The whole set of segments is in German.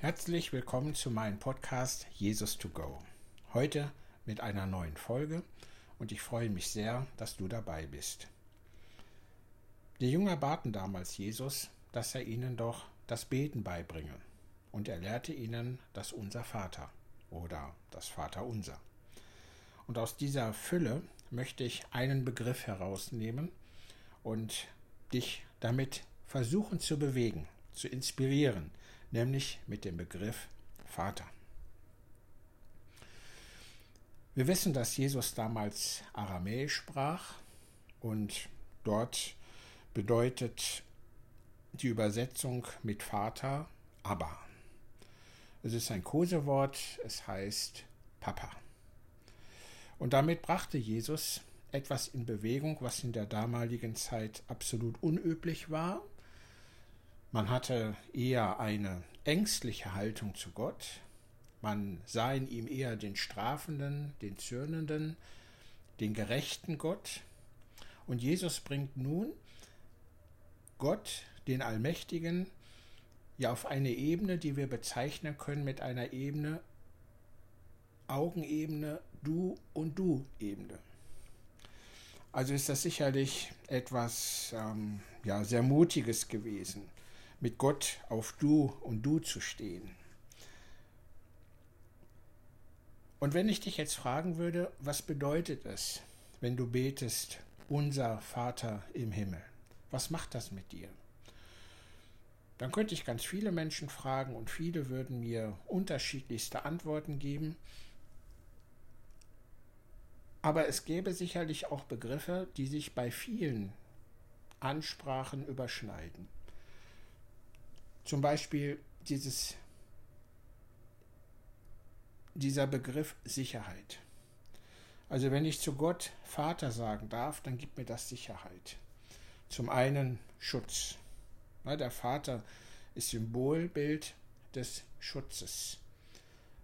Herzlich willkommen zu meinem Podcast Jesus to Go. Heute mit einer neuen Folge und ich freue mich sehr, dass du dabei bist. Die Jünger baten damals Jesus, dass er ihnen doch das Beten beibringe und er lehrte ihnen das Unser Vater oder das Vater Unser. Und aus dieser Fülle möchte ich einen Begriff herausnehmen und dich damit versuchen zu bewegen, zu inspirieren, nämlich mit dem Begriff Vater. Wir wissen, dass Jesus damals Aramäisch sprach und dort bedeutet die Übersetzung mit Vater Abba. Es ist ein Kosewort, es heißt Papa. Und damit brachte Jesus etwas in Bewegung, was in der damaligen Zeit absolut unüblich war man hatte eher eine ängstliche Haltung zu Gott. Man sah in ihm eher den strafenden, den zürnenden, den gerechten Gott. Und Jesus bringt nun Gott, den Allmächtigen, ja auf eine Ebene, die wir bezeichnen können mit einer Ebene, Augenebene, Du und Du-Ebene. Also ist das sicherlich etwas ähm, ja, sehr Mutiges gewesen mit Gott auf Du und Du zu stehen. Und wenn ich dich jetzt fragen würde, was bedeutet es, wenn du betest, unser Vater im Himmel? Was macht das mit dir? Dann könnte ich ganz viele Menschen fragen und viele würden mir unterschiedlichste Antworten geben. Aber es gäbe sicherlich auch Begriffe, die sich bei vielen Ansprachen überschneiden. Zum Beispiel dieses, dieser Begriff Sicherheit. Also wenn ich zu Gott Vater sagen darf, dann gibt mir das Sicherheit. Zum einen Schutz. Der Vater ist Symbolbild des Schutzes,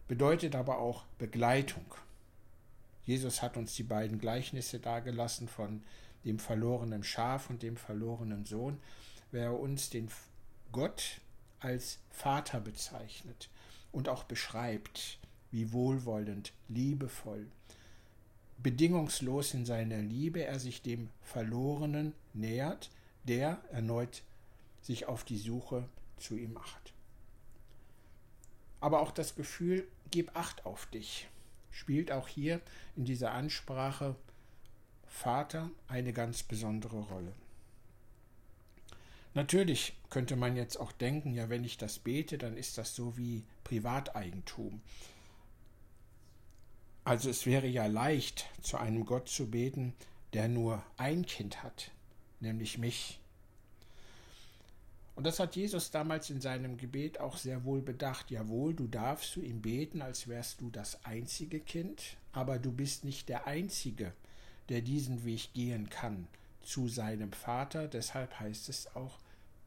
bedeutet aber auch Begleitung. Jesus hat uns die beiden Gleichnisse dargelassen von dem verlorenen Schaf und dem verlorenen Sohn, wer uns den Gott als Vater bezeichnet und auch beschreibt, wie wohlwollend, liebevoll, bedingungslos in seiner Liebe er sich dem Verlorenen nähert, der erneut sich auf die Suche zu ihm macht. Aber auch das Gefühl, gib acht auf dich, spielt auch hier in dieser Ansprache Vater eine ganz besondere Rolle. Natürlich könnte man jetzt auch denken, ja, wenn ich das bete, dann ist das so wie Privateigentum. Also es wäre ja leicht, zu einem Gott zu beten, der nur ein Kind hat, nämlich mich. Und das hat Jesus damals in seinem Gebet auch sehr wohl bedacht. Jawohl, du darfst zu ihm beten, als wärst du das einzige Kind, aber du bist nicht der Einzige, der diesen Weg gehen kann zu seinem Vater. Deshalb heißt es auch,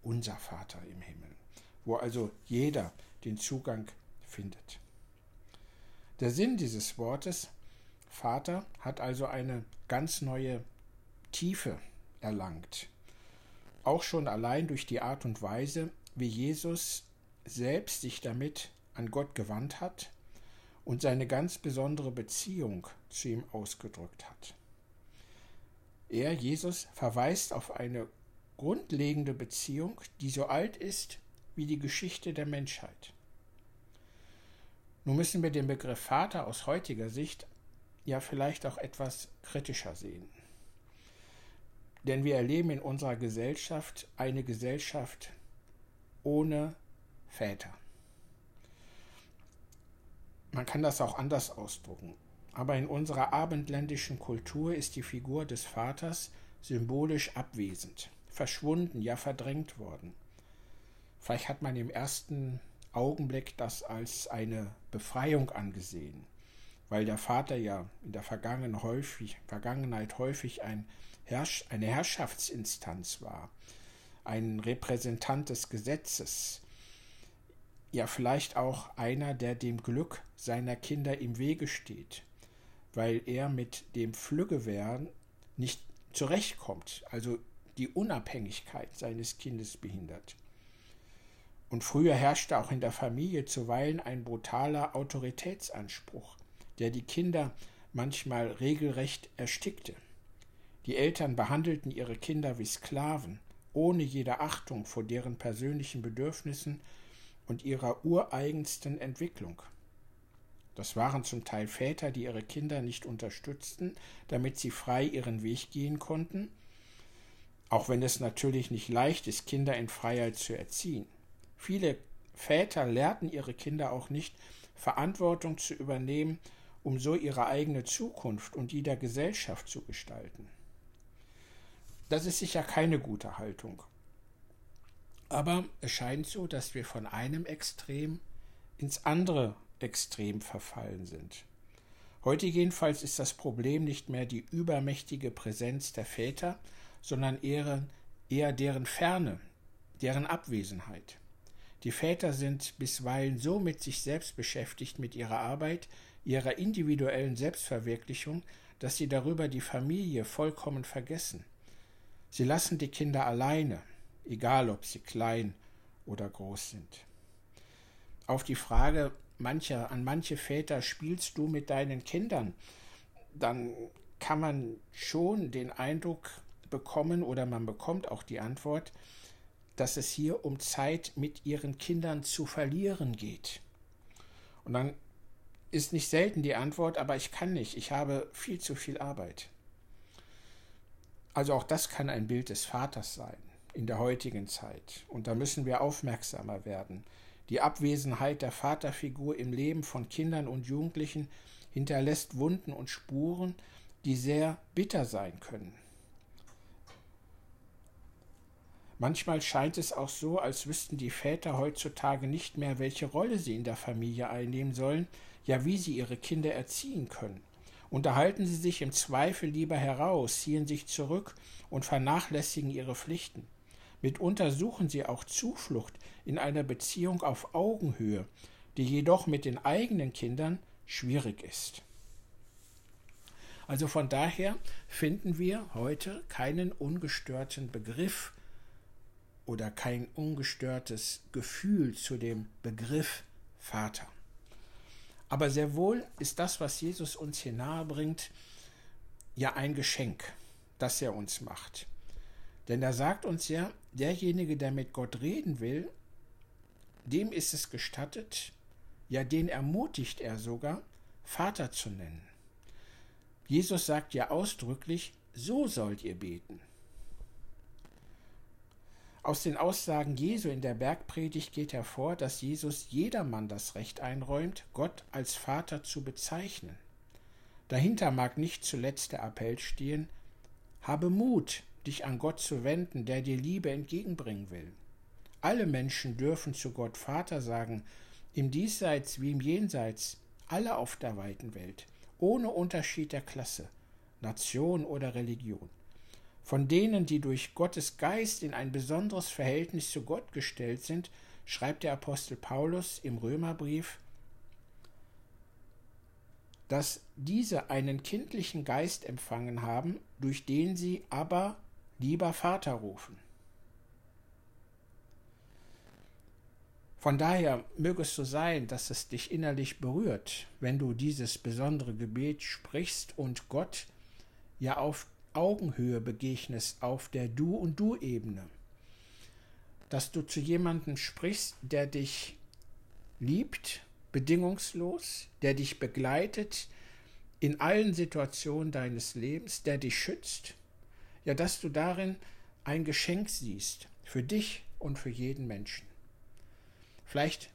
unser Vater im Himmel, wo also jeder den Zugang findet. Der Sinn dieses Wortes Vater hat also eine ganz neue Tiefe erlangt. Auch schon allein durch die Art und Weise, wie Jesus selbst sich damit an Gott gewandt hat und seine ganz besondere Beziehung zu ihm ausgedrückt hat. Er, Jesus, verweist auf eine grundlegende Beziehung, die so alt ist wie die Geschichte der Menschheit. Nun müssen wir den Begriff Vater aus heutiger Sicht ja vielleicht auch etwas kritischer sehen. Denn wir erleben in unserer Gesellschaft eine Gesellschaft ohne Väter. Man kann das auch anders ausdrucken. Aber in unserer abendländischen Kultur ist die Figur des Vaters symbolisch abwesend verschwunden, ja verdrängt worden. Vielleicht hat man im ersten Augenblick das als eine Befreiung angesehen, weil der Vater ja in der Vergangenheit häufig, Vergangenheit häufig ein Herrsch, eine Herrschaftsinstanz war, ein Repräsentant des Gesetzes, ja vielleicht auch einer, der dem Glück seiner Kinder im Wege steht, weil er mit dem Flüggewehr nicht zurechtkommt, also die Unabhängigkeit seines Kindes behindert. Und früher herrschte auch in der Familie zuweilen ein brutaler Autoritätsanspruch, der die Kinder manchmal regelrecht erstickte. Die Eltern behandelten ihre Kinder wie Sklaven, ohne jede Achtung vor deren persönlichen Bedürfnissen und ihrer ureigensten Entwicklung. Das waren zum Teil Väter, die ihre Kinder nicht unterstützten, damit sie frei ihren Weg gehen konnten, auch wenn es natürlich nicht leicht ist, Kinder in Freiheit zu erziehen. Viele Väter lehrten ihre Kinder auch nicht, Verantwortung zu übernehmen, um so ihre eigene Zukunft und die der Gesellschaft zu gestalten. Das ist sicher keine gute Haltung. Aber es scheint so, dass wir von einem Extrem ins andere Extrem verfallen sind. Heute jedenfalls ist das Problem nicht mehr die übermächtige Präsenz der Väter, sondern eher, eher deren Ferne, deren Abwesenheit. Die Väter sind bisweilen so mit sich selbst beschäftigt, mit ihrer Arbeit, ihrer individuellen Selbstverwirklichung, dass sie darüber die Familie vollkommen vergessen. Sie lassen die Kinder alleine, egal ob sie klein oder groß sind. Auf die Frage mancher, an manche Väter spielst du mit deinen Kindern, dann kann man schon den Eindruck bekommen oder man bekommt auch die Antwort, dass es hier um Zeit mit ihren Kindern zu verlieren geht. Und dann ist nicht selten die Antwort, aber ich kann nicht, ich habe viel zu viel Arbeit. Also auch das kann ein Bild des Vaters sein in der heutigen Zeit. Und da müssen wir aufmerksamer werden. Die Abwesenheit der Vaterfigur im Leben von Kindern und Jugendlichen hinterlässt Wunden und Spuren, die sehr bitter sein können. Manchmal scheint es auch so, als wüssten die Väter heutzutage nicht mehr, welche Rolle sie in der Familie einnehmen sollen, ja wie sie ihre Kinder erziehen können. Unterhalten sie sich im Zweifel lieber heraus, ziehen sich zurück und vernachlässigen ihre Pflichten. Mitunter suchen sie auch Zuflucht in einer Beziehung auf Augenhöhe, die jedoch mit den eigenen Kindern schwierig ist. Also von daher finden wir heute keinen ungestörten Begriff oder kein ungestörtes Gefühl zu dem Begriff Vater. Aber sehr wohl ist das, was Jesus uns hier nahe bringt, ja ein Geschenk, das er uns macht. Denn er sagt uns ja, derjenige, der mit Gott reden will, dem ist es gestattet, ja den ermutigt er sogar, Vater zu nennen. Jesus sagt ja ausdrücklich, so sollt ihr beten. Aus den Aussagen Jesu in der Bergpredigt geht hervor, dass Jesus jedermann das Recht einräumt, Gott als Vater zu bezeichnen. Dahinter mag nicht zuletzt der Appell stehen, habe Mut, dich an Gott zu wenden, der dir Liebe entgegenbringen will. Alle Menschen dürfen zu Gott Vater sagen, im Diesseits wie im Jenseits, alle auf der weiten Welt, ohne Unterschied der Klasse, Nation oder Religion von denen, die durch Gottes Geist in ein besonderes Verhältnis zu Gott gestellt sind, schreibt der Apostel Paulus im Römerbrief, dass diese einen kindlichen Geist empfangen haben, durch den sie aber lieber Vater rufen. Von daher möge es so sein, dass es dich innerlich berührt, wenn du dieses besondere Gebet sprichst und Gott ja auf Augenhöhe begegnest, auf der Du- und Du-Ebene. Dass du zu jemandem sprichst, der dich liebt, bedingungslos, der dich begleitet in allen Situationen deines Lebens, der dich schützt, ja, dass du darin ein Geschenk siehst für dich und für jeden Menschen. Vielleicht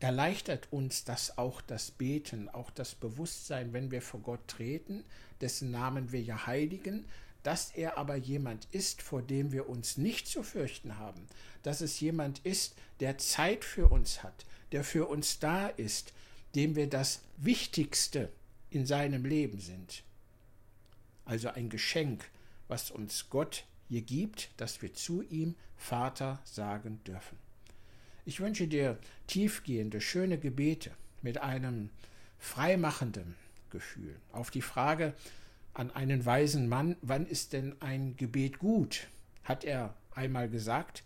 erleichtert uns das auch das Beten, auch das Bewusstsein, wenn wir vor Gott treten, dessen Namen wir ja heiligen, dass er aber jemand ist, vor dem wir uns nicht zu fürchten haben, dass es jemand ist, der Zeit für uns hat, der für uns da ist, dem wir das Wichtigste in seinem Leben sind. Also ein Geschenk, was uns Gott hier gibt, dass wir zu ihm Vater sagen dürfen. Ich wünsche dir tiefgehende, schöne Gebete mit einem freimachenden Gefühl. Auf die Frage an einen weisen Mann, wann ist denn ein Gebet gut, hat er einmal gesagt,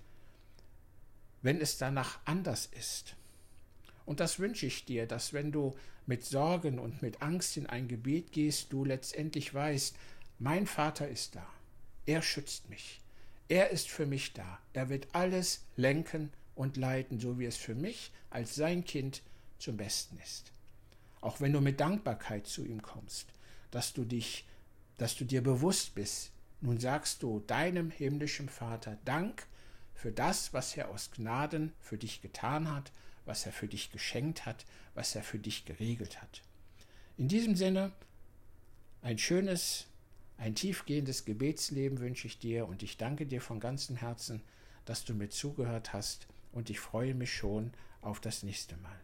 wenn es danach anders ist. Und das wünsche ich dir, dass wenn du mit Sorgen und mit Angst in ein Gebet gehst, du letztendlich weißt, mein Vater ist da, er schützt mich, er ist für mich da, er wird alles lenken und leiten, so wie es für mich als sein Kind zum Besten ist. Auch wenn du mit Dankbarkeit zu ihm kommst, dass du dich, dass du dir bewusst bist, nun sagst du deinem himmlischen Vater Dank für das, was er aus Gnaden für dich getan hat, was er für dich geschenkt hat, was er für dich geregelt hat. In diesem Sinne, ein schönes, ein tiefgehendes Gebetsleben wünsche ich dir und ich danke dir von ganzem Herzen, dass du mir zugehört hast und ich freue mich schon auf das nächste Mal.